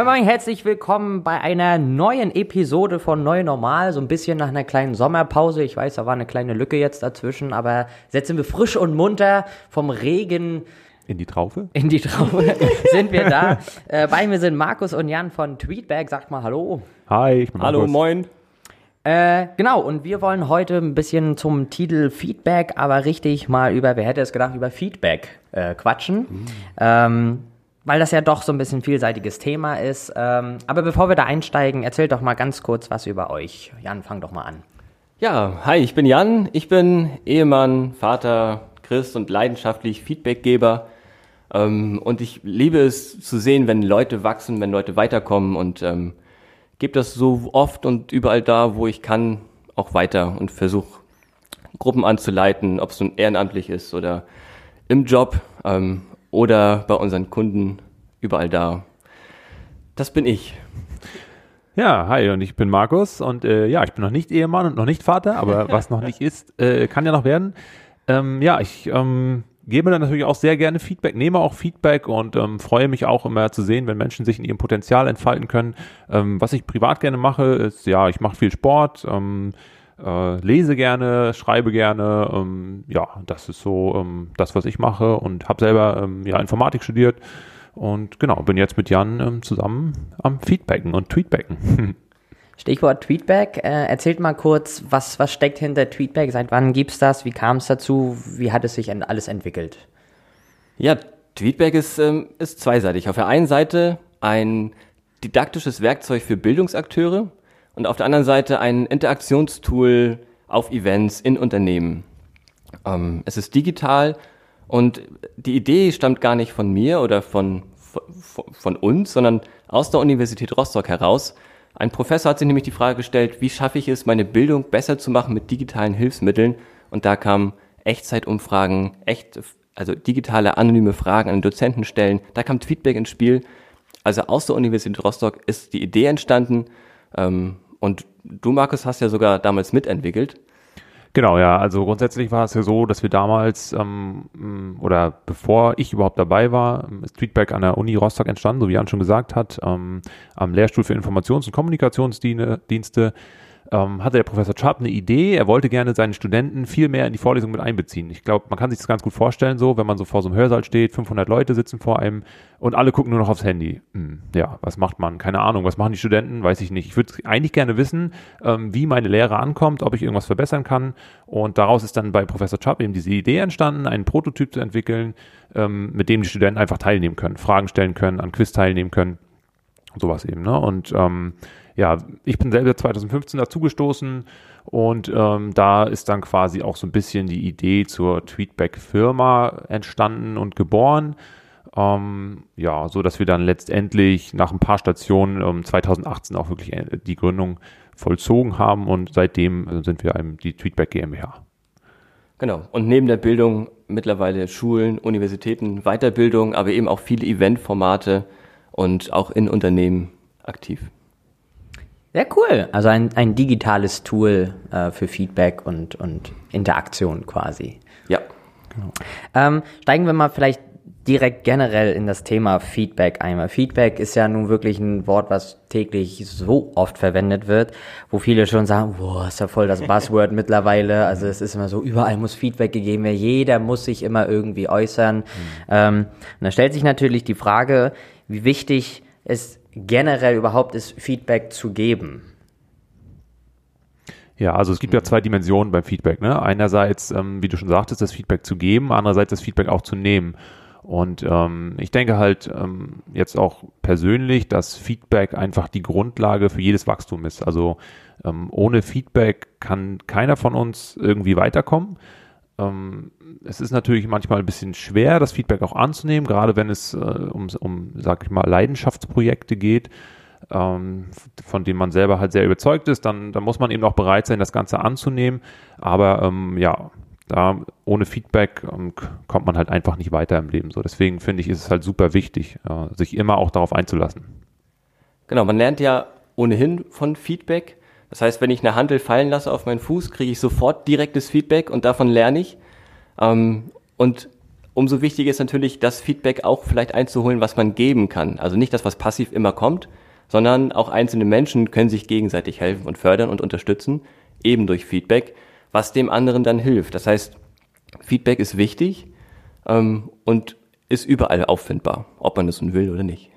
Moin Moin, herzlich willkommen bei einer neuen Episode von Neu Normal. So ein bisschen nach einer kleinen Sommerpause. Ich weiß, da war eine kleine Lücke jetzt dazwischen, aber setzen wir frisch und munter vom Regen in die Traufe? In die Traufe sind wir da. Äh, bei mir sind Markus und Jan von Tweetback. Sagt mal Hallo. Hi, ich bin Markus. Hallo, moin. Äh, genau, und wir wollen heute ein bisschen zum Titel Feedback, aber richtig mal über, wer hätte es gedacht, über Feedback äh, quatschen. Mhm. Ähm, weil das ja doch so ein bisschen vielseitiges Thema ist. Ähm, aber bevor wir da einsteigen, erzählt doch mal ganz kurz was über euch. Jan, fang doch mal an. Ja, hi, ich bin Jan. Ich bin Ehemann, Vater, Christ und leidenschaftlich Feedbackgeber. Ähm, und ich liebe es zu sehen, wenn Leute wachsen, wenn Leute weiterkommen und ähm, gebe das so oft und überall da, wo ich kann, auch weiter und versuche Gruppen anzuleiten, ob es nun ehrenamtlich ist oder im Job ähm, oder bei unseren Kunden, überall da. Das bin ich. Ja, hi, und ich bin Markus und äh, ja, ich bin noch nicht Ehemann und noch nicht Vater, aber was noch nicht ist, äh, kann ja noch werden. Ähm, ja, ich ähm, gebe dann natürlich auch sehr gerne Feedback, nehme auch Feedback und ähm, freue mich auch immer zu sehen, wenn Menschen sich in ihrem Potenzial entfalten können. Ähm, was ich privat gerne mache, ist, ja, ich mache viel Sport, ähm, äh, lese gerne, schreibe gerne. Ähm, ja, das ist so ähm, das, was ich mache und habe selber ähm, ja, Informatik studiert und genau, bin jetzt mit Jan ähm, zusammen am Feedbacken und Tweetbacken. Stichwort Tweetback. Äh, erzählt mal kurz, was, was steckt hinter Tweetback? Seit wann gibt's das? Wie kam es dazu? Wie hat es sich alles entwickelt? Ja, Tweetback ist, ähm, ist zweiseitig. Auf der einen Seite ein didaktisches Werkzeug für Bildungsakteure und auf der anderen Seite ein Interaktionstool auf Events in Unternehmen. Ähm, es ist digital und die Idee stammt gar nicht von mir oder von, von, von uns, sondern aus der Universität Rostock heraus. Ein Professor hat sich nämlich die Frage gestellt, wie schaffe ich es, meine Bildung besser zu machen mit digitalen Hilfsmitteln? Und da kamen Echtzeitumfragen, echt, also digitale anonyme Fragen an Dozenten stellen. Da kam Feedback ins Spiel. Also aus der Universität Rostock ist die Idee entstanden. Ähm, und du, Markus, hast ja sogar damals mitentwickelt. Genau, ja. Also grundsätzlich war es ja so, dass wir damals ähm, oder bevor ich überhaupt dabei war, ist Tweetback an der Uni Rostock entstanden, so wie Jan schon gesagt hat, ähm, am Lehrstuhl für Informations- und Kommunikationsdienste ähm, hatte der Professor Sharp eine Idee. Er wollte gerne seinen Studenten viel mehr in die Vorlesung mit einbeziehen. Ich glaube, man kann sich das ganz gut vorstellen, so, wenn man so vor so einem Hörsaal steht, 500 Leute sitzen vor einem und alle gucken nur noch aufs Handy. Hm, ja, was macht man? Keine Ahnung. Was machen die Studenten? Weiß ich nicht. Ich würde eigentlich gerne wissen, ähm, wie meine Lehre ankommt, ob ich irgendwas verbessern kann. Und daraus ist dann bei Professor Sharp eben diese Idee entstanden, einen Prototyp zu entwickeln, ähm, mit dem die Studenten einfach teilnehmen können, Fragen stellen können, an Quiz teilnehmen können. Sowas eben, ne? Und ähm, ja, ich bin selber 2015 dazugestoßen und ähm, da ist dann quasi auch so ein bisschen die Idee zur Tweetback-Firma entstanden und geboren. Ähm, ja, so dass wir dann letztendlich nach ein paar Stationen ähm, 2018 auch wirklich äh, die Gründung vollzogen haben und seitdem äh, sind wir einem die Tweetback GmbH. Genau. Und neben der Bildung mittlerweile Schulen, Universitäten, Weiterbildung, aber eben auch viele Eventformate und auch in Unternehmen aktiv. Sehr cool. Also ein, ein digitales Tool äh, für Feedback und, und Interaktion quasi. Ja. Genau. Ähm, steigen wir mal vielleicht direkt generell in das Thema Feedback einmal. Feedback ist ja nun wirklich ein Wort, was täglich so oft verwendet wird, wo viele schon sagen, boah, ist ja voll das Buzzword mittlerweile. Also es ist immer so, überall muss Feedback gegeben werden, jeder muss sich immer irgendwie äußern. Mhm. Ähm, und da stellt sich natürlich die Frage, wie wichtig es generell überhaupt ist, Feedback zu geben? Ja, also es gibt ja zwei Dimensionen beim Feedback. Ne? Einerseits, ähm, wie du schon sagtest, das Feedback zu geben, andererseits das Feedback auch zu nehmen. Und ähm, ich denke halt ähm, jetzt auch persönlich, dass Feedback einfach die Grundlage für jedes Wachstum ist. Also ähm, ohne Feedback kann keiner von uns irgendwie weiterkommen. Ähm, es ist natürlich manchmal ein bisschen schwer, das Feedback auch anzunehmen, gerade wenn es äh, um, um, sag ich mal, Leidenschaftsprojekte geht, ähm, von denen man selber halt sehr überzeugt ist, dann, dann muss man eben auch bereit sein, das Ganze anzunehmen. Aber ähm, ja, da ohne Feedback ähm, kommt man halt einfach nicht weiter im Leben. So, deswegen finde ich, ist es halt super wichtig, äh, sich immer auch darauf einzulassen. Genau, man lernt ja ohnehin von Feedback. Das heißt, wenn ich eine Handel fallen lasse auf meinen Fuß, kriege ich sofort direktes Feedback und davon lerne ich. Ähm, und umso wichtiger ist natürlich, das Feedback auch vielleicht einzuholen, was man geben kann. Also nicht das, was passiv immer kommt, sondern auch einzelne Menschen können sich gegenseitig helfen und fördern und unterstützen, eben durch Feedback, was dem anderen dann hilft. Das heißt, Feedback ist wichtig ähm, und ist überall auffindbar, ob man es nun will oder nicht.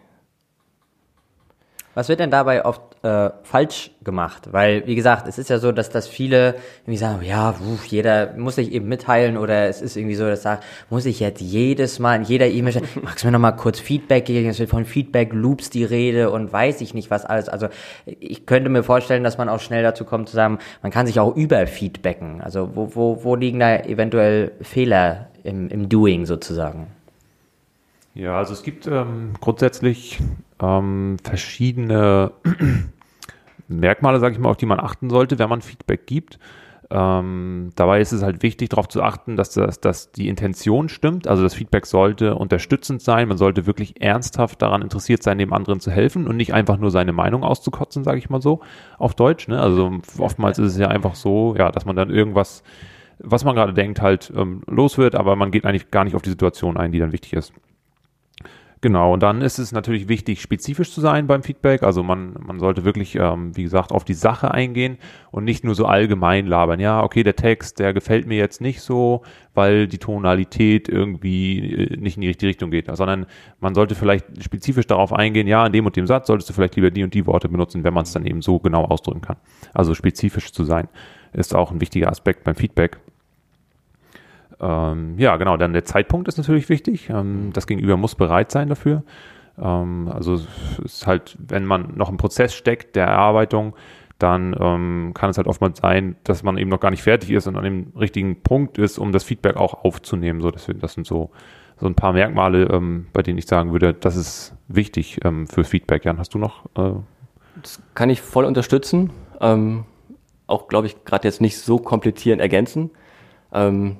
Was wird denn dabei oft äh, falsch gemacht? Weil, wie gesagt, es ist ja so, dass das viele irgendwie sagen, ja, uff, jeder muss sich eben mitteilen oder es ist irgendwie so, dass sagt, muss ich jetzt jedes Mal in jeder E-Mail stellen, magst du mir noch mal kurz Feedback geben? Es wird von Feedback-Loops die Rede und weiß ich nicht was alles. Also ich könnte mir vorstellen, dass man auch schnell dazu kommt zu sagen, man kann sich auch überfeedbacken. Also wo, wo, wo liegen da eventuell Fehler im, im Doing sozusagen? Ja, also es gibt ähm, grundsätzlich ähm, verschiedene Merkmale, sage ich mal, auf die man achten sollte, wenn man Feedback gibt. Ähm, dabei ist es halt wichtig, darauf zu achten, dass, das, dass die Intention stimmt. Also das Feedback sollte unterstützend sein. Man sollte wirklich ernsthaft daran interessiert sein, dem anderen zu helfen und nicht einfach nur seine Meinung auszukotzen, sage ich mal so, auf Deutsch. Ne? Also oftmals ist es ja einfach so, ja, dass man dann irgendwas, was man gerade denkt, halt ähm, los wird, aber man geht eigentlich gar nicht auf die Situation ein, die dann wichtig ist. Genau, und dann ist es natürlich wichtig, spezifisch zu sein beim Feedback. Also man, man sollte wirklich, ähm, wie gesagt, auf die Sache eingehen und nicht nur so allgemein labern. Ja, okay, der Text, der gefällt mir jetzt nicht so, weil die Tonalität irgendwie äh, nicht in die richtige Richtung geht, sondern man sollte vielleicht spezifisch darauf eingehen, ja, in dem und dem Satz solltest du vielleicht lieber die und die Worte benutzen, wenn man es dann eben so genau ausdrücken kann. Also spezifisch zu sein, ist auch ein wichtiger Aspekt beim Feedback. Ähm, ja, genau, dann der Zeitpunkt ist natürlich wichtig. Ähm, das Gegenüber muss bereit sein dafür. Ähm, also es ist halt, wenn man noch im Prozess steckt der Erarbeitung, dann ähm, kann es halt oftmals sein, dass man eben noch gar nicht fertig ist und an dem richtigen Punkt ist, um das Feedback auch aufzunehmen. So, das, das sind so, so ein paar Merkmale, ähm, bei denen ich sagen würde, das ist wichtig ähm, für Feedback. Jan, hast du noch? Äh das kann ich voll unterstützen. Auch, glaube ich, gerade jetzt nicht so komplizieren ergänzen. Ähm,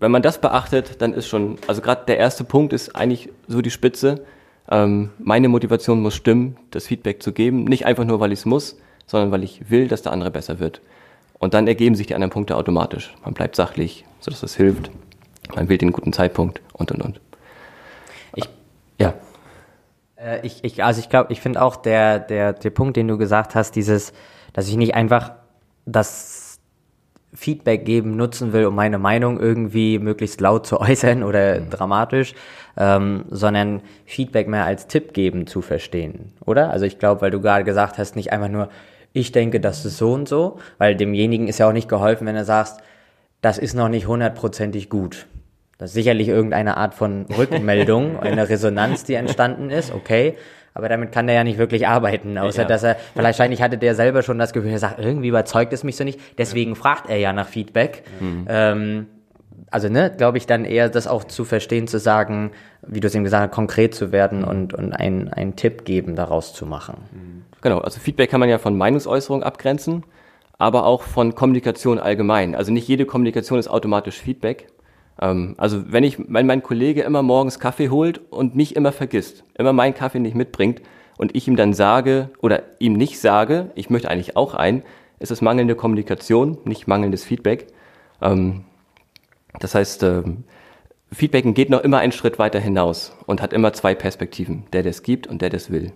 wenn man das beachtet, dann ist schon, also gerade der erste Punkt ist eigentlich so die Spitze. Ähm, meine Motivation muss stimmen, das Feedback zu geben. Nicht einfach nur, weil ich es muss, sondern weil ich will, dass der andere besser wird. Und dann ergeben sich die anderen Punkte automatisch. Man bleibt sachlich, sodass das hilft. Man wählt den guten Zeitpunkt und und und. Ich, ja. Äh, ich, ich, also ich glaube, ich finde auch der, der, der Punkt, den du gesagt hast, dieses, dass ich nicht einfach das Feedback geben nutzen will, um meine Meinung irgendwie möglichst laut zu äußern oder mhm. dramatisch, ähm, sondern Feedback mehr als Tipp geben zu verstehen, oder? Also ich glaube, weil du gerade gesagt hast, nicht einfach nur, ich denke, das ist so und so, weil demjenigen ist ja auch nicht geholfen, wenn du sagst, das ist noch nicht hundertprozentig gut. Das ist sicherlich irgendeine Art von Rückmeldung, eine Resonanz, die entstanden ist, okay aber damit kann der ja nicht wirklich arbeiten, außer ja. dass er, wahrscheinlich hatte der selber schon das Gefühl, er sagt, irgendwie überzeugt es mich so nicht, deswegen ja. fragt er ja nach Feedback. Mhm. Ähm, also, ne, glaube ich, dann eher das auch zu verstehen, zu sagen, wie du es eben gesagt hast, konkret zu werden und, und einen, einen Tipp geben, daraus zu machen. Mhm. Genau, also Feedback kann man ja von Meinungsäußerung abgrenzen, aber auch von Kommunikation allgemein. Also nicht jede Kommunikation ist automatisch Feedback. Ähm, also wenn ich, wenn mein Kollege immer morgens Kaffee holt und mich immer vergisst, immer meinen Kaffee nicht mitbringt und ich ihm dann sage oder ihm nicht sage, ich möchte eigentlich auch ein, ist es mangelnde Kommunikation, nicht mangelndes Feedback. Ähm, das heißt, ähm, Feedbacken geht noch immer einen Schritt weiter hinaus und hat immer zwei Perspektiven, der, der es gibt und der, der es will.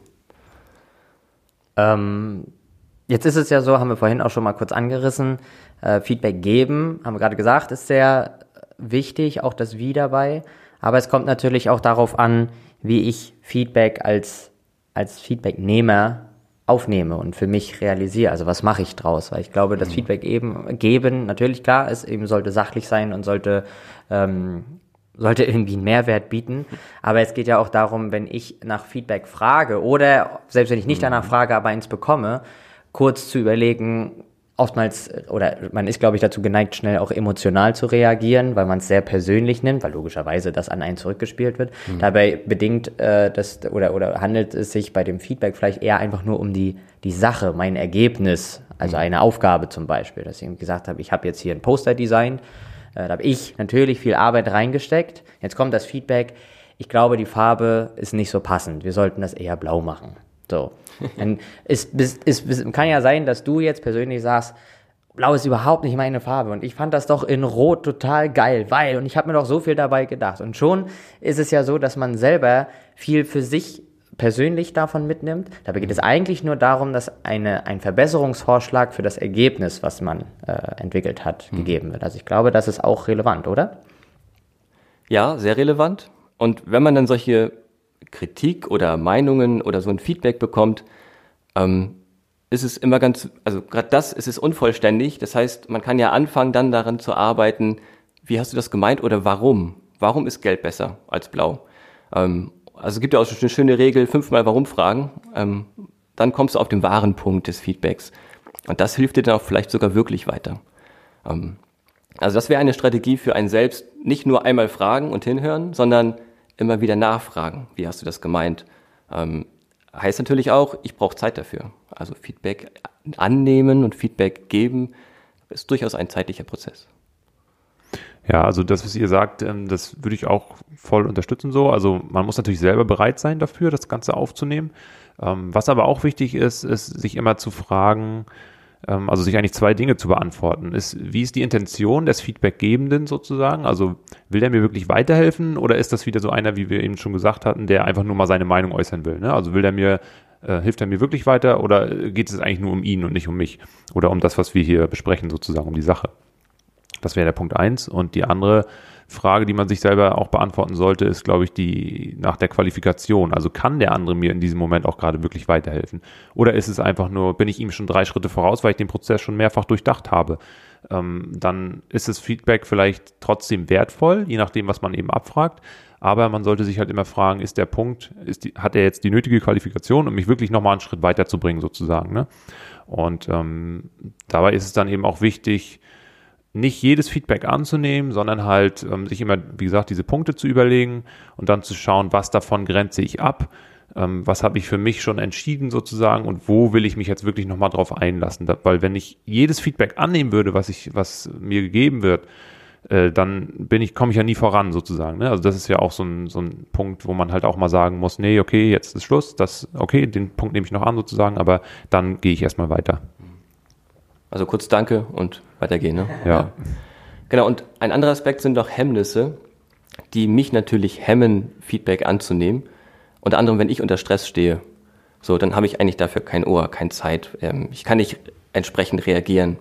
Ähm, jetzt ist es ja so, haben wir vorhin auch schon mal kurz angerissen, äh, Feedback geben, haben wir gerade gesagt, ist sehr wichtig, auch das Wie dabei. Aber es kommt natürlich auch darauf an, wie ich Feedback als, als Feedbacknehmer aufnehme und für mich realisiere. Also was mache ich draus? Weil ich glaube, das mhm. Feedback eben geben, natürlich klar, es eben sollte sachlich sein und sollte, ähm, sollte irgendwie einen Mehrwert bieten. Aber es geht ja auch darum, wenn ich nach Feedback frage oder selbst wenn ich nicht danach mhm. frage, aber eins bekomme, kurz zu überlegen, oftmals, oder man ist, glaube ich, dazu geneigt, schnell auch emotional zu reagieren, weil man es sehr persönlich nimmt, weil logischerweise das an einen zurückgespielt wird. Mhm. Dabei bedingt äh, das oder, oder handelt es sich bei dem Feedback vielleicht eher einfach nur um die, die Sache, mein Ergebnis, also mhm. eine Aufgabe zum Beispiel, dass ich gesagt habe, ich habe jetzt hier ein Poster designt, äh, da habe ich natürlich viel Arbeit reingesteckt. Jetzt kommt das Feedback, ich glaube, die Farbe ist nicht so passend, wir sollten das eher blau machen. So. Dann ist, ist, ist, kann ja sein, dass du jetzt persönlich sagst, Blau ist überhaupt nicht meine Farbe und ich fand das doch in Rot total geil, weil und ich habe mir doch so viel dabei gedacht und schon ist es ja so, dass man selber viel für sich persönlich davon mitnimmt. Dabei geht es eigentlich nur darum, dass eine, ein Verbesserungsvorschlag für das Ergebnis, was man äh, entwickelt hat, mhm. gegeben wird. Also ich glaube, das ist auch relevant, oder? Ja, sehr relevant. Und wenn man dann solche Kritik oder Meinungen oder so ein Feedback bekommt, ähm, ist es immer ganz, also gerade das ist es unvollständig. Das heißt, man kann ja anfangen, dann daran zu arbeiten, wie hast du das gemeint oder warum? Warum ist Gelb besser als Blau? Ähm, also es gibt ja auch eine schöne Regel, fünfmal Warum fragen. Ähm, dann kommst du auf den wahren Punkt des Feedbacks. Und das hilft dir dann auch vielleicht sogar wirklich weiter. Ähm, also das wäre eine Strategie für einen selbst, nicht nur einmal fragen und hinhören, sondern immer wieder nachfragen. Wie hast du das gemeint? Ähm, heißt natürlich auch, ich brauche Zeit dafür. Also Feedback annehmen und Feedback geben ist durchaus ein zeitlicher Prozess. Ja, also das, was ihr sagt, ähm, das würde ich auch voll unterstützen so. Also man muss natürlich selber bereit sein dafür, das Ganze aufzunehmen. Ähm, was aber auch wichtig ist, ist sich immer zu fragen, ähm, also sich eigentlich zwei Dinge zu beantworten. Ist, wie ist die Intention des Feedbackgebenden sozusagen? Also will der mir wirklich weiterhelfen oder ist das wieder so einer, wie wir eben schon gesagt hatten, der einfach nur mal seine Meinung äußern will? Ne? Also will der mir äh, hilft er mir wirklich weiter oder geht es eigentlich nur um ihn und nicht um mich oder um das, was wir hier besprechen, sozusagen, um die Sache? Das wäre der Punkt eins. Und die andere Frage, die man sich selber auch beantworten sollte, ist, glaube ich, die nach der Qualifikation. Also kann der andere mir in diesem Moment auch gerade wirklich weiterhelfen? Oder ist es einfach nur, bin ich ihm schon drei Schritte voraus, weil ich den Prozess schon mehrfach durchdacht habe? Ähm, dann ist das Feedback vielleicht trotzdem wertvoll, je nachdem, was man eben abfragt. Aber man sollte sich halt immer fragen, ist der Punkt, ist die, hat er jetzt die nötige Qualifikation, um mich wirklich nochmal einen Schritt weiterzubringen, sozusagen. Ne? Und ähm, dabei ist es dann eben auch wichtig, nicht jedes Feedback anzunehmen, sondern halt ähm, sich immer, wie gesagt, diese Punkte zu überlegen und dann zu schauen, was davon grenze ich ab, ähm, was habe ich für mich schon entschieden sozusagen und wo will ich mich jetzt wirklich nochmal drauf einlassen. Da, weil wenn ich jedes Feedback annehmen würde, was ich, was mir gegeben wird, äh, dann bin ich, komme ich ja nie voran sozusagen. Ne? Also das ist ja auch so ein, so ein Punkt, wo man halt auch mal sagen muss, nee, okay, jetzt ist Schluss, das, okay, den Punkt nehme ich noch an sozusagen, aber dann gehe ich erstmal weiter. Also kurz Danke und weitergehen. Ne? Ja. Genau, und ein anderer Aspekt sind doch Hemmnisse, die mich natürlich hemmen, Feedback anzunehmen. Unter anderem, wenn ich unter Stress stehe. So, dann habe ich eigentlich dafür kein Ohr, keine Zeit. Ähm, ich kann nicht entsprechend reagieren.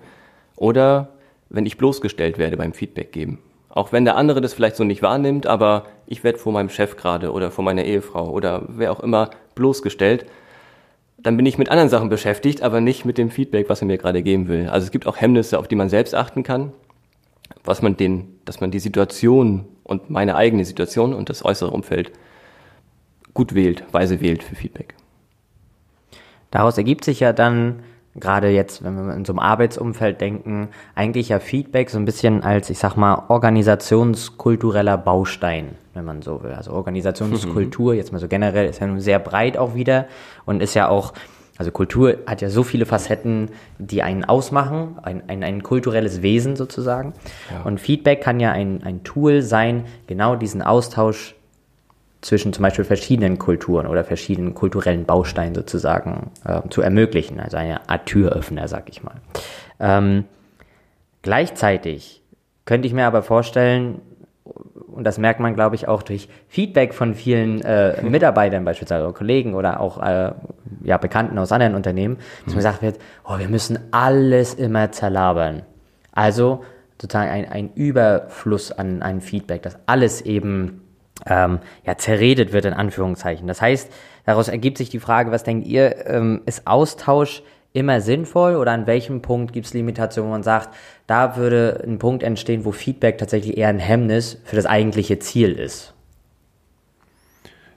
Oder wenn ich bloßgestellt werde beim Feedback geben. Auch wenn der andere das vielleicht so nicht wahrnimmt, aber ich werde vor meinem Chef gerade oder vor meiner Ehefrau oder wer auch immer bloßgestellt dann bin ich mit anderen Sachen beschäftigt, aber nicht mit dem Feedback, was er mir gerade geben will. Also es gibt auch Hemmnisse, auf die man selbst achten kann, was man den, dass man die Situation und meine eigene Situation und das äußere Umfeld gut wählt, weise wählt für Feedback. Daraus ergibt sich ja dann gerade jetzt, wenn wir in so einem Arbeitsumfeld denken, eigentlich ja Feedback so ein bisschen als, ich sag mal, organisationskultureller Baustein, wenn man so will. Also Organisationskultur, jetzt mal so generell, ist ja nun sehr breit auch wieder und ist ja auch, also Kultur hat ja so viele Facetten, die einen ausmachen, ein, ein, ein kulturelles Wesen sozusagen. Ja. Und Feedback kann ja ein, ein Tool sein, genau diesen Austausch zwischen zum Beispiel verschiedenen Kulturen oder verschiedenen kulturellen Bausteinen sozusagen äh, zu ermöglichen. Also eine Art Türöffner, sag ich mal. Ähm, gleichzeitig könnte ich mir aber vorstellen, und das merkt man, glaube ich, auch durch Feedback von vielen äh, Mitarbeitern, beispielsweise oder Kollegen oder auch äh, ja, Bekannten aus anderen Unternehmen, dass mir gesagt wird, oh, wir müssen alles immer zerlabern. Also sozusagen ein, ein Überfluss an, an Feedback, dass alles eben ähm, ja, zerredet wird, in Anführungszeichen. Das heißt, daraus ergibt sich die Frage, was denkt ihr, ähm, ist Austausch immer sinnvoll oder an welchem Punkt gibt es Limitationen, wo man sagt, da würde ein Punkt entstehen, wo Feedback tatsächlich eher ein Hemmnis für das eigentliche Ziel ist?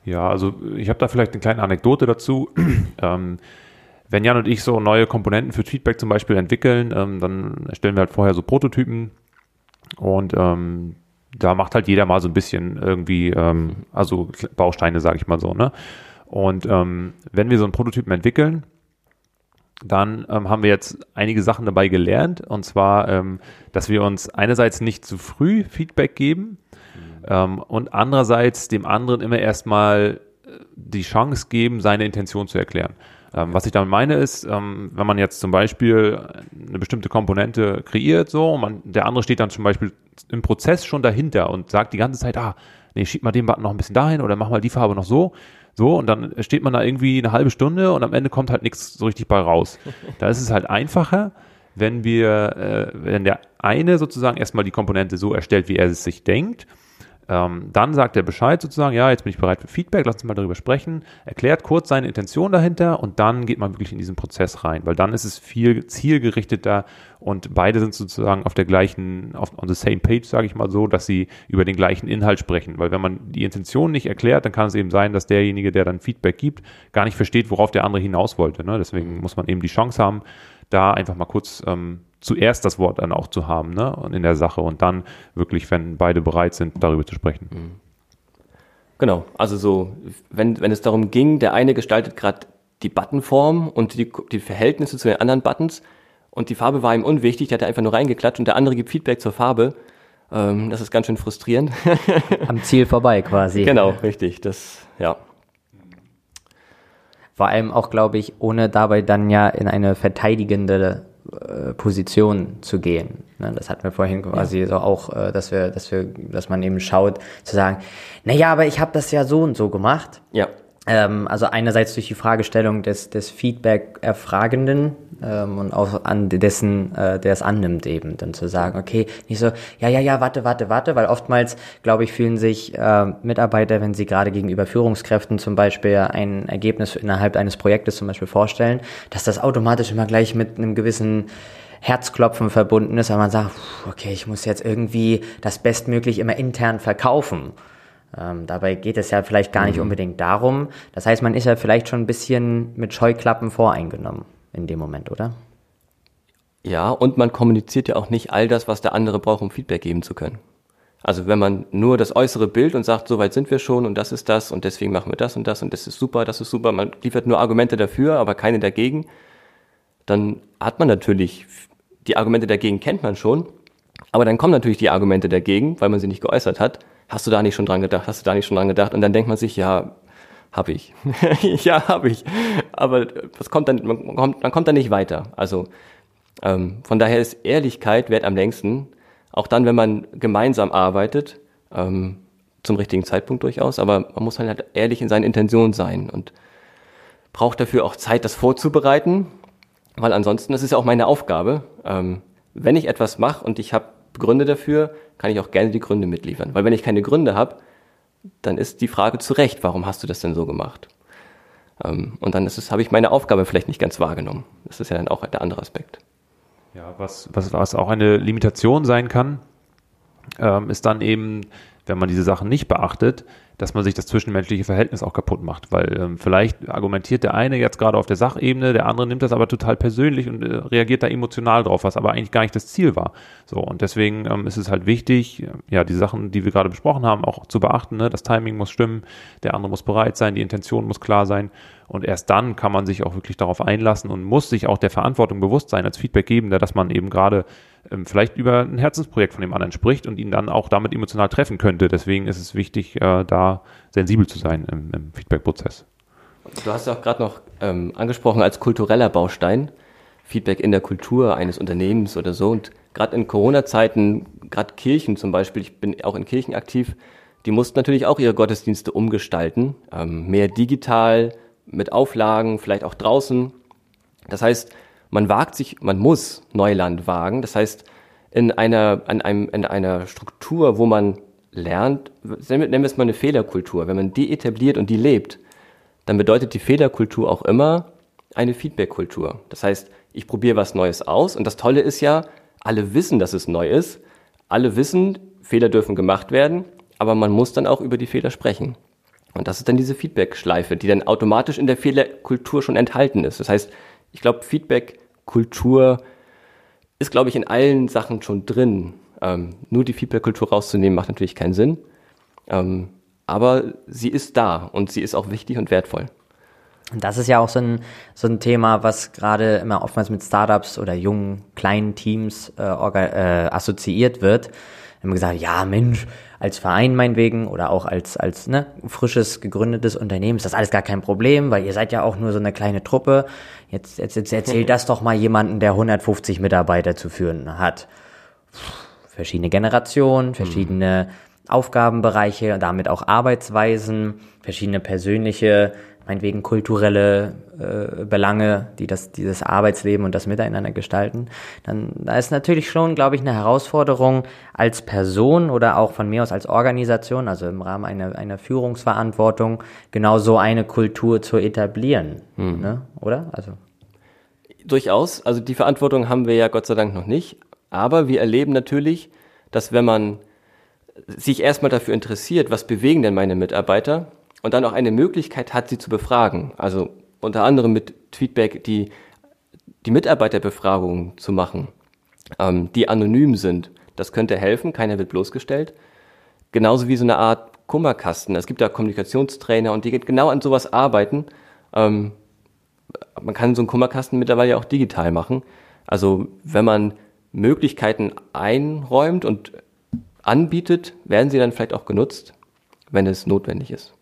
Ja, also ich habe da vielleicht eine kleine Anekdote dazu. ähm, wenn Jan und ich so neue Komponenten für Feedback zum Beispiel entwickeln, ähm, dann erstellen wir halt vorher so Prototypen und ähm, da macht halt jeder mal so ein bisschen irgendwie, ähm, also Bausteine, sage ich mal so. Ne? Und ähm, wenn wir so einen Prototypen entwickeln, dann ähm, haben wir jetzt einige Sachen dabei gelernt. Und zwar, ähm, dass wir uns einerseits nicht zu früh Feedback geben ähm, und andererseits dem anderen immer erstmal äh, die Chance geben, seine Intention zu erklären. Ähm, was ich damit meine ist, ähm, wenn man jetzt zum Beispiel eine bestimmte Komponente kreiert, so, und man, der andere steht dann zum Beispiel im Prozess schon dahinter und sagt die ganze Zeit, ah, nee, schieb mal den Button noch ein bisschen dahin oder mach mal die Farbe noch so. So, und dann steht man da irgendwie eine halbe Stunde und am Ende kommt halt nichts so richtig bei raus. Da ist es halt einfacher, wenn wir, äh, wenn der eine sozusagen erstmal die Komponente so erstellt, wie er es sich denkt ähm, dann sagt er Bescheid sozusagen, ja, jetzt bin ich bereit für Feedback, lass uns mal darüber sprechen, erklärt kurz seine Intention dahinter und dann geht man wirklich in diesen Prozess rein, weil dann ist es viel zielgerichteter und beide sind sozusagen auf der gleichen, auf, on the same page, sage ich mal so, dass sie über den gleichen Inhalt sprechen, weil wenn man die Intention nicht erklärt, dann kann es eben sein, dass derjenige, der dann Feedback gibt, gar nicht versteht, worauf der andere hinaus wollte. Ne? Deswegen muss man eben die Chance haben, da einfach mal kurz ähm, zuerst das Wort dann auch zu haben ne? in der Sache und dann wirklich, wenn beide bereit sind, darüber zu sprechen. Mhm. Genau, also so, wenn, wenn es darum ging, der eine gestaltet gerade die Buttonform und die, die Verhältnisse zu den anderen Buttons und die Farbe war ihm unwichtig, der hat einfach nur reingeklatscht und der andere gibt Feedback zur Farbe. Ähm, das ist ganz schön frustrierend. Am Ziel vorbei quasi. Genau, richtig. Das, ja. Vor allem auch, glaube ich, ohne dabei dann ja in eine verteidigende Position zu gehen. Ne, das hatten wir vorhin quasi ja. so auch, äh, dass wir, dass wir, dass man eben schaut, zu sagen, na ja, aber ich habe das ja so und so gemacht. Ja. Ähm, also einerseits durch die Fragestellung des, des Feedback-Erfragenden ähm, und auch an dessen, äh, der es annimmt eben, dann zu sagen, okay, nicht so, ja, ja, ja, warte, warte, warte, weil oftmals, glaube ich, fühlen sich äh, Mitarbeiter, wenn sie gerade gegenüber Führungskräften zum Beispiel ein Ergebnis innerhalb eines Projektes zum Beispiel vorstellen, dass das automatisch immer gleich mit einem gewissen Herzklopfen verbunden ist, weil man sagt, okay, ich muss jetzt irgendwie das bestmöglich immer intern verkaufen. Ähm, dabei geht es ja vielleicht gar nicht mhm. unbedingt darum. Das heißt, man ist ja vielleicht schon ein bisschen mit Scheuklappen voreingenommen in dem Moment, oder? Ja, und man kommuniziert ja auch nicht all das, was der andere braucht, um Feedback geben zu können. Also wenn man nur das äußere Bild und sagt, so weit sind wir schon und das ist das und deswegen machen wir das und das und das ist super, das ist super, man liefert nur Argumente dafür, aber keine dagegen, dann hat man natürlich, die Argumente dagegen kennt man schon, aber dann kommen natürlich die Argumente dagegen, weil man sie nicht geäußert hat hast du da nicht schon dran gedacht, hast du da nicht schon dran gedacht? Und dann denkt man sich, ja, habe ich. ja, habe ich. Aber was kommt dann, man kommt, man kommt dann nicht weiter. Also ähm, von daher ist Ehrlichkeit wert am längsten. Auch dann, wenn man gemeinsam arbeitet, ähm, zum richtigen Zeitpunkt durchaus, aber man muss halt ehrlich in seinen Intentionen sein und braucht dafür auch Zeit, das vorzubereiten, weil ansonsten, das ist ja auch meine Aufgabe, ähm, wenn ich etwas mache und ich habe Gründe dafür, kann ich auch gerne die Gründe mitliefern. Weil wenn ich keine Gründe habe, dann ist die Frage zu Recht, warum hast du das denn so gemacht? Ähm, und dann ist es, habe ich meine Aufgabe vielleicht nicht ganz wahrgenommen. Das ist ja dann auch der andere Aspekt. Ja, was, was, was auch eine Limitation sein kann, ähm, ist dann eben, wenn man diese Sachen nicht beachtet, dass man sich das zwischenmenschliche Verhältnis auch kaputt macht, weil ähm, vielleicht argumentiert der eine jetzt gerade auf der Sachebene, der andere nimmt das aber total persönlich und äh, reagiert da emotional drauf, was aber eigentlich gar nicht das Ziel war. So und deswegen ähm, ist es halt wichtig, ja die Sachen, die wir gerade besprochen haben, auch zu beachten. Ne? Das Timing muss stimmen, der andere muss bereit sein, die Intention muss klar sein und erst dann kann man sich auch wirklich darauf einlassen und muss sich auch der Verantwortung bewusst sein als Feedbackgebender, dass man eben gerade ähm, vielleicht über ein Herzensprojekt von dem anderen spricht und ihn dann auch damit emotional treffen könnte. Deswegen ist es wichtig, äh, da sensibel zu sein im, im Feedback-Prozess. Du hast ja auch gerade noch ähm, angesprochen als kultureller Baustein, Feedback in der Kultur eines Unternehmens oder so. Und gerade in Corona-Zeiten, gerade Kirchen zum Beispiel, ich bin auch in Kirchen aktiv, die mussten natürlich auch ihre Gottesdienste umgestalten, ähm, mehr digital, mit Auflagen, vielleicht auch draußen. Das heißt, man wagt sich, man muss Neuland wagen. Das heißt, in einer, an einem, in einer Struktur, wo man lernt, nennen wir es mal eine Fehlerkultur, wenn man die etabliert und die lebt, dann bedeutet die Fehlerkultur auch immer eine Feedbackkultur. Das heißt, ich probiere was Neues aus und das Tolle ist ja, alle wissen, dass es neu ist, alle wissen, Fehler dürfen gemacht werden, aber man muss dann auch über die Fehler sprechen. Und das ist dann diese Feedback-Schleife, die dann automatisch in der Fehlerkultur schon enthalten ist. Das heißt, ich glaube, Feedback-Kultur ist, glaube ich, in allen Sachen schon drin. Ähm, nur die Feedback-Kultur rauszunehmen, macht natürlich keinen Sinn. Ähm, aber sie ist da und sie ist auch wichtig und wertvoll. Und das ist ja auch so ein, so ein Thema, was gerade immer oftmals mit Startups oder jungen, kleinen Teams äh, äh, assoziiert wird haben wir gesagt, ja Mensch, als Verein meinetwegen oder auch als, als ne, frisches, gegründetes Unternehmen ist das alles gar kein Problem, weil ihr seid ja auch nur so eine kleine Truppe. Jetzt, jetzt, jetzt erzählt das doch mal jemanden, der 150 Mitarbeiter zu führen hat. Verschiedene Generationen, verschiedene Aufgabenbereiche und damit auch Arbeitsweisen, verschiedene persönliche meinetwegen kulturelle äh, Belange, die das, dieses Arbeitsleben und das Miteinander gestalten, dann da ist natürlich schon, glaube ich, eine Herausforderung als Person oder auch von mir aus als Organisation, also im Rahmen einer, einer Führungsverantwortung, genau so eine Kultur zu etablieren, mhm. ne? oder? Also durchaus. Also die Verantwortung haben wir ja Gott sei Dank noch nicht, aber wir erleben natürlich, dass wenn man sich erstmal dafür interessiert, was bewegen denn meine Mitarbeiter, und dann auch eine Möglichkeit hat, sie zu befragen. Also unter anderem mit Feedback die, die Mitarbeiterbefragungen zu machen, ähm, die anonym sind. Das könnte helfen, keiner wird bloßgestellt. Genauso wie so eine Art Kummerkasten. Es gibt da Kommunikationstrainer und die genau an sowas arbeiten. Ähm, man kann so einen Kummerkasten mittlerweile auch digital machen. Also wenn man Möglichkeiten einräumt und anbietet, werden sie dann vielleicht auch genutzt, wenn es notwendig ist.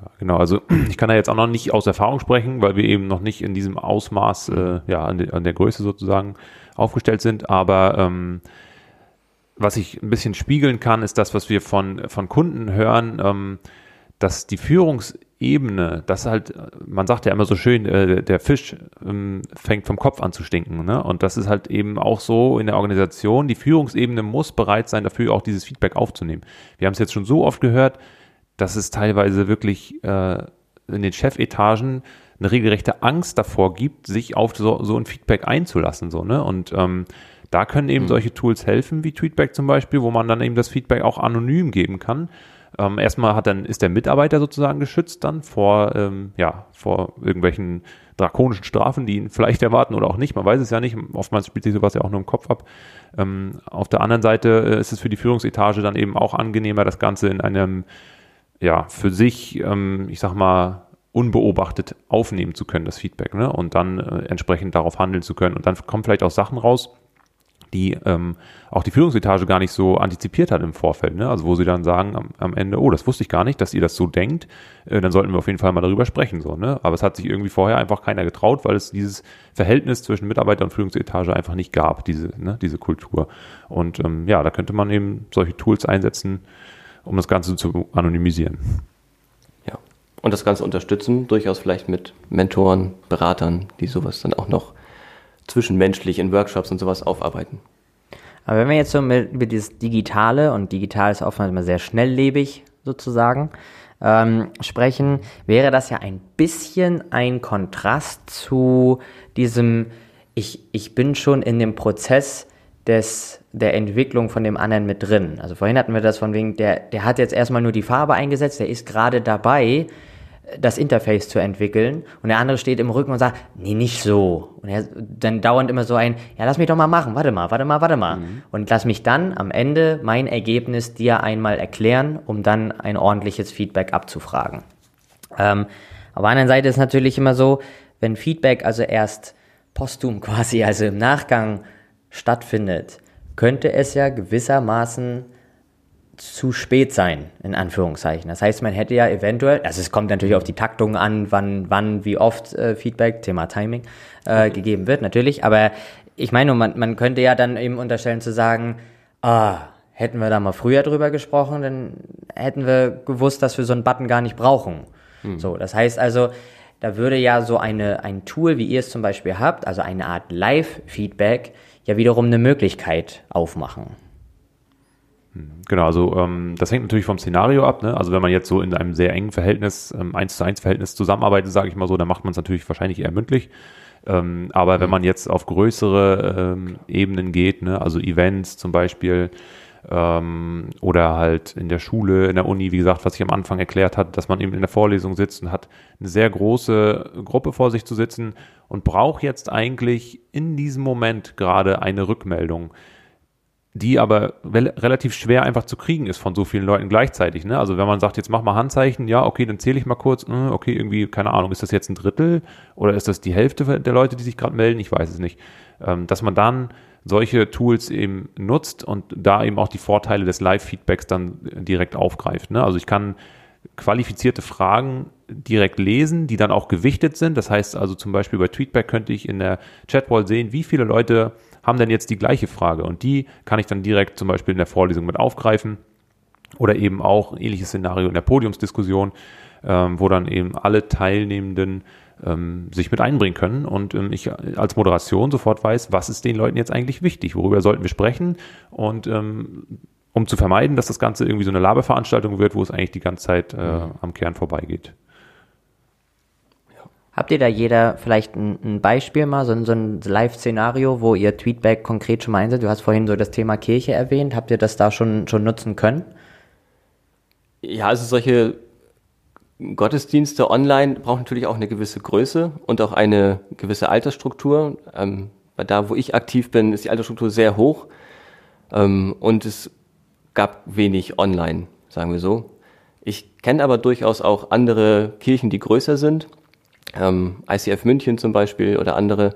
Ja, genau, also ich kann da jetzt auch noch nicht aus Erfahrung sprechen, weil wir eben noch nicht in diesem Ausmaß, äh, ja, an, de, an, der Größe sozusagen aufgestellt sind, aber ähm, was ich ein bisschen spiegeln kann, ist das, was wir von, von Kunden hören, ähm, dass die Führungsebene, das halt, man sagt ja immer so schön, äh, der Fisch ähm, fängt vom Kopf an zu stinken. Ne? Und das ist halt eben auch so in der Organisation. Die Führungsebene muss bereit sein, dafür auch dieses Feedback aufzunehmen. Wir haben es jetzt schon so oft gehört, dass es teilweise wirklich äh, in den Chefetagen eine regelrechte Angst davor gibt, sich auf so, so ein Feedback einzulassen. So, ne? Und ähm, da können eben mhm. solche Tools helfen, wie Tweetback zum Beispiel, wo man dann eben das Feedback auch anonym geben kann. Ähm, erstmal hat dann, ist der Mitarbeiter sozusagen geschützt dann vor, ähm, ja, vor irgendwelchen drakonischen Strafen, die ihn vielleicht erwarten oder auch nicht. Man weiß es ja nicht. Oftmals spielt sich sowas ja auch nur im Kopf ab. Ähm, auf der anderen Seite äh, ist es für die Führungsetage dann eben auch angenehmer, das Ganze in einem ja, für sich, ähm, ich sag mal, unbeobachtet aufnehmen zu können, das Feedback, ne? und dann äh, entsprechend darauf handeln zu können. Und dann kommen vielleicht auch Sachen raus, die ähm, auch die Führungsetage gar nicht so antizipiert hat im Vorfeld. Ne? Also wo sie dann sagen am, am, Ende, oh, das wusste ich gar nicht, dass ihr das so denkt, äh, dann sollten wir auf jeden Fall mal darüber sprechen. So, ne? Aber es hat sich irgendwie vorher einfach keiner getraut, weil es dieses Verhältnis zwischen Mitarbeiter und Führungsetage einfach nicht gab, diese, ne? diese Kultur. Und ähm, ja, da könnte man eben solche Tools einsetzen, um das Ganze zu anonymisieren. Ja, und das Ganze unterstützen, durchaus vielleicht mit Mentoren, Beratern, die sowas dann auch noch zwischenmenschlich in Workshops und sowas aufarbeiten. Aber wenn wir jetzt so mit, über dieses Digitale, und digital ist oftmals immer sehr schnelllebig sozusagen, ähm, sprechen, wäre das ja ein bisschen ein Kontrast zu diesem, ich, ich bin schon in dem Prozess des der Entwicklung von dem anderen mit drin. Also vorhin hatten wir das von wegen, der, der hat jetzt erstmal nur die Farbe eingesetzt, der ist gerade dabei, das Interface zu entwickeln und der andere steht im Rücken und sagt, nee, nicht so. Und er dann dauernd immer so ein, ja, lass mich doch mal machen, warte mal, warte mal, warte mal. Mhm. Und lass mich dann am Ende mein Ergebnis dir einmal erklären, um dann ein ordentliches Feedback abzufragen. Ähm, auf der anderen Seite ist natürlich immer so, wenn Feedback also erst postum quasi, also im Nachgang stattfindet, könnte es ja gewissermaßen zu spät sein, in Anführungszeichen. Das heißt, man hätte ja eventuell, also es kommt natürlich auf die Taktung an, wann, wann, wie oft äh, Feedback, Thema Timing, äh, mhm. gegeben wird, natürlich. Aber ich meine, man, man könnte ja dann eben unterstellen zu sagen, ah, hätten wir da mal früher drüber gesprochen, dann hätten wir gewusst, dass wir so einen Button gar nicht brauchen. Mhm. So, das heißt also, da würde ja so eine, ein Tool, wie ihr es zum Beispiel habt, also eine Art Live-Feedback, ja wiederum eine Möglichkeit aufmachen. Hm, genau, also ähm, das hängt natürlich vom Szenario ab. Ne? Also wenn man jetzt so in einem sehr engen Verhältnis, ähm, 1 zu 1 Verhältnis zusammenarbeitet, sage ich mal so, dann macht man es natürlich wahrscheinlich eher mündlich. Ähm, aber mhm. wenn man jetzt auf größere ähm, Ebenen geht, ne? also Events zum Beispiel, ähm, oder halt in der Schule, in der Uni, wie gesagt, was ich am Anfang erklärt hat, dass man eben in der Vorlesung sitzt und hat eine sehr große Gruppe vor sich zu sitzen und braucht jetzt eigentlich in diesem Moment gerade eine Rückmeldung, die aber relativ schwer einfach zu kriegen ist von so vielen Leuten gleichzeitig. Ne? Also wenn man sagt, jetzt mach mal Handzeichen, ja, okay, dann zähle ich mal kurz, hm, okay, irgendwie, keine Ahnung, ist das jetzt ein Drittel oder ist das die Hälfte der Leute, die sich gerade melden? Ich weiß es nicht. Ähm, dass man dann solche Tools eben nutzt und da eben auch die Vorteile des Live-Feedbacks dann direkt aufgreift. Ne? Also ich kann qualifizierte Fragen direkt lesen, die dann auch gewichtet sind. Das heißt also zum Beispiel bei Tweetback könnte ich in der Chatwall sehen, wie viele Leute haben denn jetzt die gleiche Frage und die kann ich dann direkt zum Beispiel in der Vorlesung mit aufgreifen oder eben auch ein ähnliches Szenario in der Podiumsdiskussion, ähm, wo dann eben alle Teilnehmenden ähm, sich mit einbringen können und ähm, ich als Moderation sofort weiß, was ist den Leuten jetzt eigentlich wichtig, worüber sollten wir sprechen und ähm, um zu vermeiden, dass das Ganze irgendwie so eine Laberveranstaltung wird, wo es eigentlich die ganze Zeit äh, mhm. am Kern vorbeigeht. Habt ihr da jeder vielleicht ein, ein Beispiel mal, so, so ein Live-Szenario, wo ihr Tweetback konkret schon mal einsetzt? Du hast vorhin so das Thema Kirche erwähnt. Habt ihr das da schon, schon nutzen können? Ja, also solche Gottesdienste online brauchen natürlich auch eine gewisse Größe und auch eine gewisse Altersstruktur. Ähm, da, wo ich aktiv bin, ist die Altersstruktur sehr hoch ähm, und es gab wenig online, sagen wir so. Ich kenne aber durchaus auch andere Kirchen, die größer sind ähm, ICF München zum Beispiel oder andere,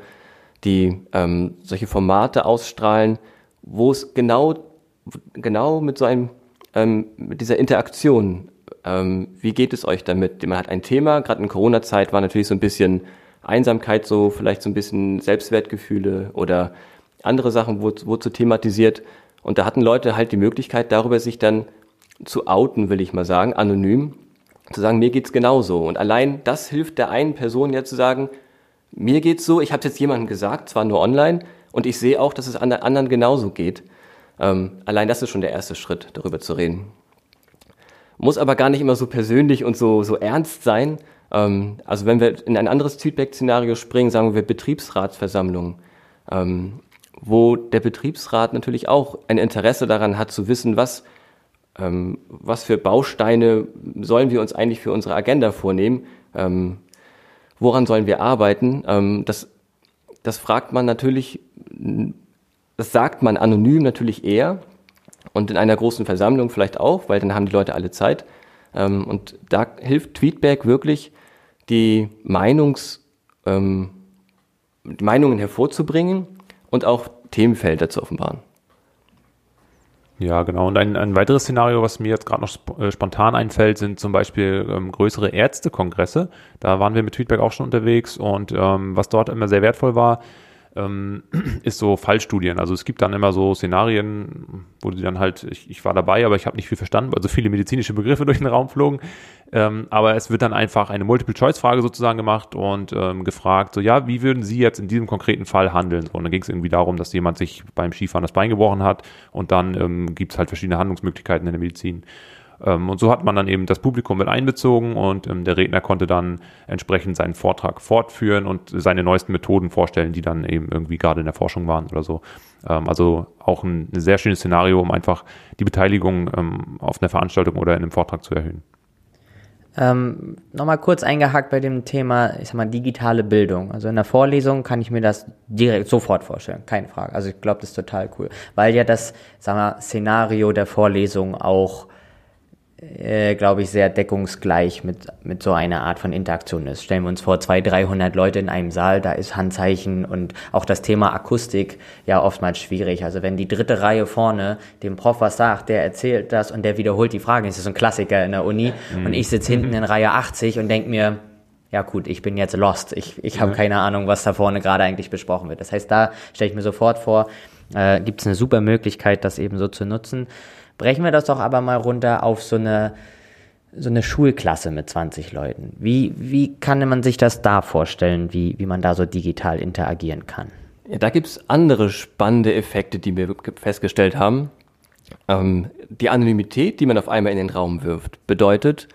die ähm, solche Formate ausstrahlen, wo es genau, genau mit so einem, ähm, mit dieser Interaktion, ähm, wie geht es euch damit? Man hat ein Thema, gerade in Corona-Zeit war natürlich so ein bisschen Einsamkeit so, vielleicht so ein bisschen Selbstwertgefühle oder andere Sachen wurde zu thematisiert. Und da hatten Leute halt die Möglichkeit, darüber sich dann zu outen, will ich mal sagen, anonym zu sagen, mir geht's genauso. Und allein das hilft der einen Person ja zu sagen, mir geht's so, ich habe jetzt jemandem gesagt, zwar nur online, und ich sehe auch, dass es anderen genauso geht. Ähm, allein das ist schon der erste Schritt, darüber zu reden. Muss aber gar nicht immer so persönlich und so, so ernst sein. Ähm, also wenn wir in ein anderes Feedback-Szenario springen, sagen wir Betriebsratsversammlung, ähm, wo der Betriebsrat natürlich auch ein Interesse daran hat zu wissen, was ähm, was für Bausteine sollen wir uns eigentlich für unsere Agenda vornehmen, ähm, woran sollen wir arbeiten, ähm, das, das fragt man natürlich, das sagt man anonym natürlich eher und in einer großen Versammlung vielleicht auch, weil dann haben die Leute alle Zeit. Ähm, und da hilft Tweetback wirklich, die Meinungs, ähm, Meinungen hervorzubringen und auch Themenfelder zu offenbaren. Ja, genau. Und ein, ein weiteres Szenario, was mir jetzt gerade noch sp äh, spontan einfällt, sind zum Beispiel ähm, größere Ärztekongresse. Da waren wir mit Feedback auch schon unterwegs und ähm, was dort immer sehr wertvoll war, ähm, ist so Fallstudien. Also es gibt dann immer so Szenarien, wo die dann halt, ich, ich war dabei, aber ich habe nicht viel verstanden, also viele medizinische Begriffe durch den Raum flogen. Ähm, aber es wird dann einfach eine Multiple-Choice-Frage sozusagen gemacht und ähm, gefragt, so ja, wie würden Sie jetzt in diesem konkreten Fall handeln? So, und dann ging es irgendwie darum, dass jemand sich beim Skifahren das Bein gebrochen hat und dann ähm, gibt es halt verschiedene Handlungsmöglichkeiten in der Medizin. Ähm, und so hat man dann eben das Publikum mit einbezogen und ähm, der Redner konnte dann entsprechend seinen Vortrag fortführen und seine neuesten Methoden vorstellen, die dann eben irgendwie gerade in der Forschung waren oder so. Ähm, also auch ein, sehr schönes Szenario, um einfach die Beteiligung auf einer Veranstaltung oder in einem Vortrag zu erhöhen. Ähm, Nochmal kurz eingehakt bei dem Thema, ich sag mal, digitale Bildung. Also in der Vorlesung kann ich mir das direkt sofort vorstellen, keine Frage. Also ich glaube, das ist total cool, weil ja das, sag mal, Szenario der Vorlesung auch äh, glaube ich, sehr deckungsgleich mit, mit so einer Art von Interaktion ist. Stellen wir uns vor, 200, 300 Leute in einem Saal, da ist Handzeichen und auch das Thema Akustik ja oftmals schwierig. Also wenn die dritte Reihe vorne dem Prof was sagt, der erzählt das und der wiederholt die Fragen, das ist so ein Klassiker in der Uni mhm. und ich sitze hinten in Reihe 80 und denke mir, ja gut, ich bin jetzt lost. Ich, ich habe keine Ahnung, was da vorne gerade eigentlich besprochen wird. Das heißt, da stelle ich mir sofort vor, äh, gibt es eine super Möglichkeit, das eben so zu nutzen. Brechen wir das doch aber mal runter auf so eine, so eine Schulklasse mit 20 Leuten. Wie, wie kann man sich das da vorstellen, wie, wie man da so digital interagieren kann? Ja, da gibt's andere spannende Effekte, die wir festgestellt haben. Ähm, die Anonymität, die man auf einmal in den Raum wirft, bedeutet,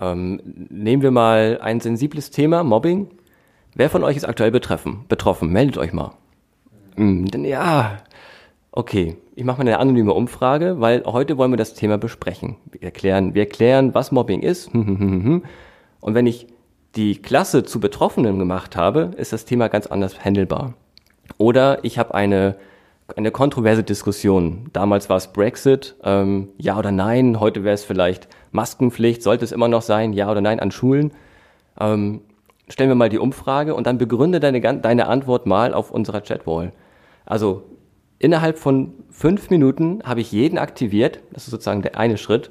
ähm, nehmen wir mal ein sensibles Thema, Mobbing. Wer von euch ist aktuell betreffen, betroffen? Meldet euch mal. Mhm, denn ja, okay, ich mache mal eine anonyme Umfrage, weil heute wollen wir das Thema besprechen. Wir erklären, wir erklären, was Mobbing ist. Und wenn ich die Klasse zu Betroffenen gemacht habe, ist das Thema ganz anders handelbar. Oder ich habe eine, eine kontroverse Diskussion. Damals war es Brexit, ähm, ja oder nein. Heute wäre es vielleicht Maskenpflicht. Sollte es immer noch sein, ja oder nein an Schulen? Ähm, stellen wir mal die Umfrage und dann begründe deine, deine Antwort mal auf unserer Chatwall. Also innerhalb von fünf Minuten habe ich jeden aktiviert. Das ist sozusagen der eine Schritt.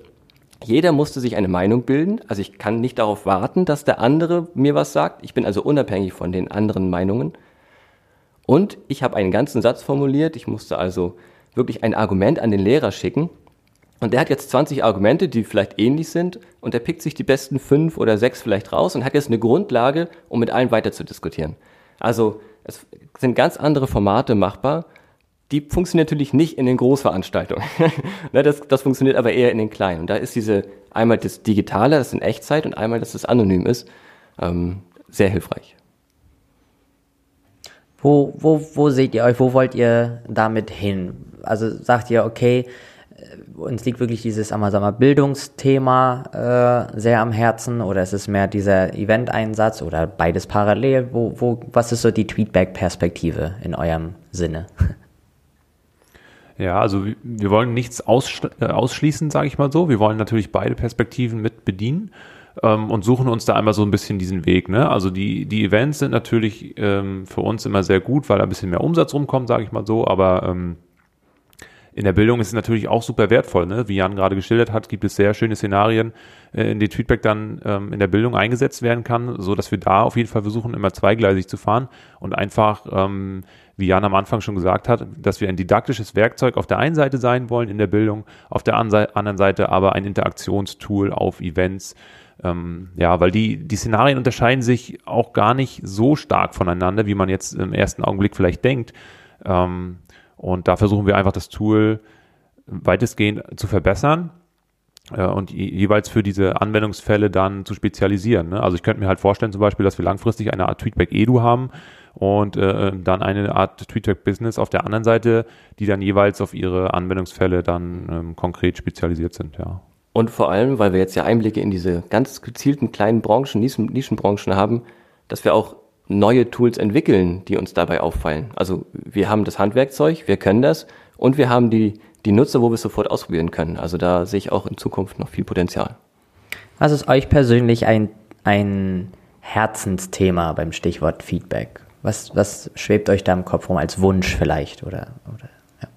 Jeder musste sich eine Meinung bilden. Also ich kann nicht darauf warten, dass der andere mir was sagt. Ich bin also unabhängig von den anderen Meinungen. Und ich habe einen ganzen Satz formuliert. Ich musste also wirklich ein Argument an den Lehrer schicken. Und der hat jetzt 20 Argumente, die vielleicht ähnlich sind. Und er pickt sich die besten fünf oder sechs vielleicht raus und hat jetzt eine Grundlage, um mit allen weiter zu diskutieren. Also es sind ganz andere Formate machbar. Die funktionieren natürlich nicht in den Großveranstaltungen. Ne, das, das funktioniert aber eher in den kleinen. Und da ist diese einmal das Digitale, das in Echtzeit, und einmal, dass das anonym ist, ähm, sehr hilfreich. Wo, wo, wo seht ihr euch? Wo wollt ihr damit hin? Also sagt ihr, okay, äh, uns liegt wirklich dieses Amazon Bildungsthema äh, sehr am Herzen oder ist es mehr dieser Event-Einsatz oder beides parallel? Wo, wo, was ist so die Tweetback-Perspektive in eurem Sinne? Ja, also wir wollen nichts äh, ausschließen, sage ich mal so. Wir wollen natürlich beide Perspektiven mit bedienen ähm, und suchen uns da einmal so ein bisschen diesen Weg. Ne? Also die, die Events sind natürlich ähm, für uns immer sehr gut, weil da ein bisschen mehr Umsatz rumkommt, sage ich mal so, aber ähm, in der Bildung ist es natürlich auch super wertvoll. Ne? Wie Jan gerade geschildert hat, gibt es sehr schöne Szenarien, äh, in denen Feedback dann ähm, in der Bildung eingesetzt werden kann, so dass wir da auf jeden Fall versuchen, immer zweigleisig zu fahren und einfach, ähm, wie Jan am Anfang schon gesagt hat, dass wir ein didaktisches Werkzeug auf der einen Seite sein wollen in der Bildung, auf der anderen Seite aber ein Interaktionstool auf Events, ähm, ja, weil die, die Szenarien unterscheiden sich auch gar nicht so stark voneinander, wie man jetzt im ersten Augenblick vielleicht denkt. Ähm, und da versuchen wir einfach das Tool weitestgehend zu verbessern äh, und jeweils für diese Anwendungsfälle dann zu spezialisieren. Ne? Also ich könnte mir halt vorstellen zum Beispiel, dass wir langfristig eine Art Tweetback Edu haben und äh, dann eine Art Tweetback Business auf der anderen Seite, die dann jeweils auf ihre Anwendungsfälle dann ähm, konkret spezialisiert sind. Ja. Und vor allem, weil wir jetzt ja Einblicke in diese ganz gezielten kleinen Branchen, Nischen, Nischenbranchen haben, dass wir auch neue Tools entwickeln, die uns dabei auffallen. Also wir haben das Handwerkzeug, wir können das und wir haben die, die Nutzer, wo wir es sofort ausprobieren können. Also da sehe ich auch in Zukunft noch viel Potenzial. Was ist euch persönlich ein, ein Herzensthema beim Stichwort Feedback? Was, was schwebt euch da im Kopf rum als Wunsch vielleicht? Oder, oder, ja.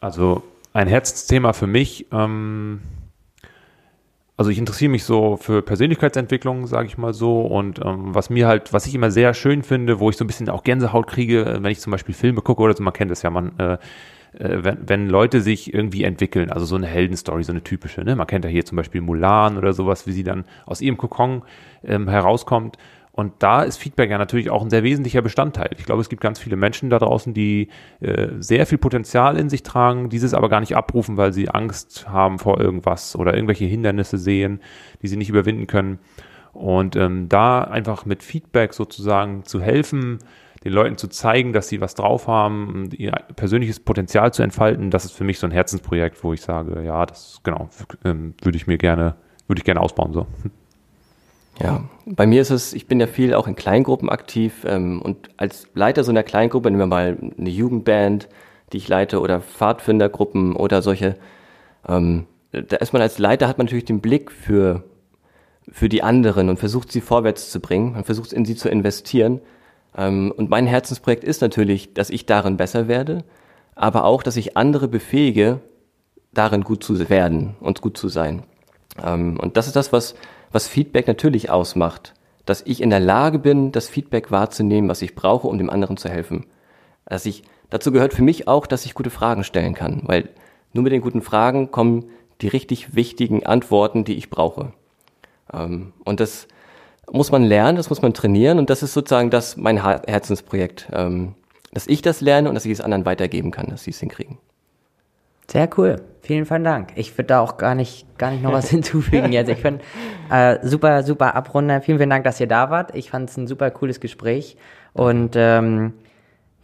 Also ein Herzensthema für mich, ähm, also ich interessiere mich so für Persönlichkeitsentwicklung, sage ich mal so. Und ähm, was mir halt, was ich immer sehr schön finde, wo ich so ein bisschen auch Gänsehaut kriege, äh, wenn ich zum Beispiel Filme gucke oder so, man kennt das ja, man, äh, äh, wenn, wenn Leute sich irgendwie entwickeln, also so eine Heldenstory, so eine typische, ne? Man kennt ja hier zum Beispiel Mulan oder sowas, wie sie dann aus ihrem Kokon ähm, herauskommt. Und da ist Feedback ja natürlich auch ein sehr wesentlicher Bestandteil. Ich glaube, es gibt ganz viele Menschen da draußen, die äh, sehr viel Potenzial in sich tragen, dieses aber gar nicht abrufen, weil sie Angst haben vor irgendwas oder irgendwelche Hindernisse sehen, die sie nicht überwinden können. Und ähm, da einfach mit Feedback sozusagen zu helfen, den Leuten zu zeigen, dass sie was drauf haben, ihr persönliches Potenzial zu entfalten, das ist für mich so ein Herzensprojekt, wo ich sage, ja, das genau, ähm, würde ich mir gerne, würde ich gerne ausbauen so. Ja, bei mir ist es, ich bin ja viel auch in Kleingruppen aktiv ähm, und als Leiter so einer Kleingruppe, nehmen wir mal eine Jugendband, die ich leite oder Pfadfindergruppen oder solche, ähm, da ist man als Leiter, hat man natürlich den Blick für, für die anderen und versucht sie vorwärts zu bringen, man versucht in sie zu investieren. Ähm, und mein Herzensprojekt ist natürlich, dass ich darin besser werde, aber auch, dass ich andere befähige, darin gut zu werden und gut zu sein. Ähm, und das ist das, was was Feedback natürlich ausmacht, dass ich in der Lage bin, das Feedback wahrzunehmen, was ich brauche, um dem anderen zu helfen. Dass ich, dazu gehört für mich auch, dass ich gute Fragen stellen kann, weil nur mit den guten Fragen kommen die richtig wichtigen Antworten, die ich brauche. Ähm, und das muss man lernen, das muss man trainieren und das ist sozusagen das mein Herzensprojekt, ähm, dass ich das lerne und dass ich es anderen weitergeben kann, dass sie es hinkriegen. Sehr cool. Vielen, vielen Dank. Ich würde da auch gar nicht, gar nicht noch was hinzufügen jetzt. Ich finde äh, super, super Abrunder. Vielen, vielen Dank, dass ihr da wart. Ich fand es ein super cooles Gespräch. Und ähm,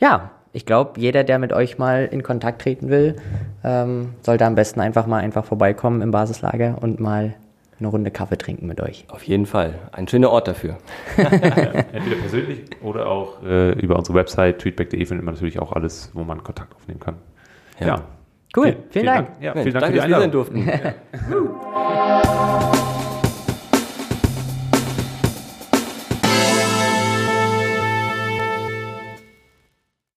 ja, ich glaube, jeder, der mit euch mal in Kontakt treten will, ähm, sollte am besten einfach mal einfach vorbeikommen im Basislager und mal eine Runde Kaffee trinken mit euch. Auf jeden Fall. Ein schöner Ort dafür. Entweder persönlich oder auch äh, über unsere Website tweetback.de findet man natürlich auch alles, wo man Kontakt aufnehmen kann. ja. ja. Cool, vielen, vielen Dank. Dank. Ja, vielen Dank, Dank für die Einladung. dass wir sein durften.